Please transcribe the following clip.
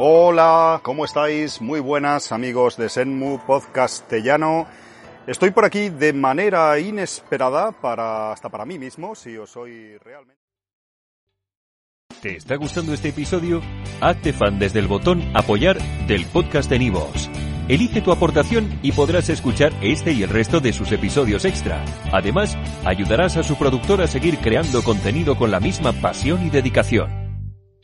Hola, ¿cómo estáis? Muy buenas amigos de Senmu Podcastellano. Estoy por aquí de manera inesperada para hasta para mí mismo, si os soy realmente. ¿Te está gustando este episodio? Hazte fan desde el botón apoyar del podcast de Nivos. Elige tu aportación y podrás escuchar este y el resto de sus episodios extra. Además, ayudarás a su productor a seguir creando contenido con la misma pasión y dedicación.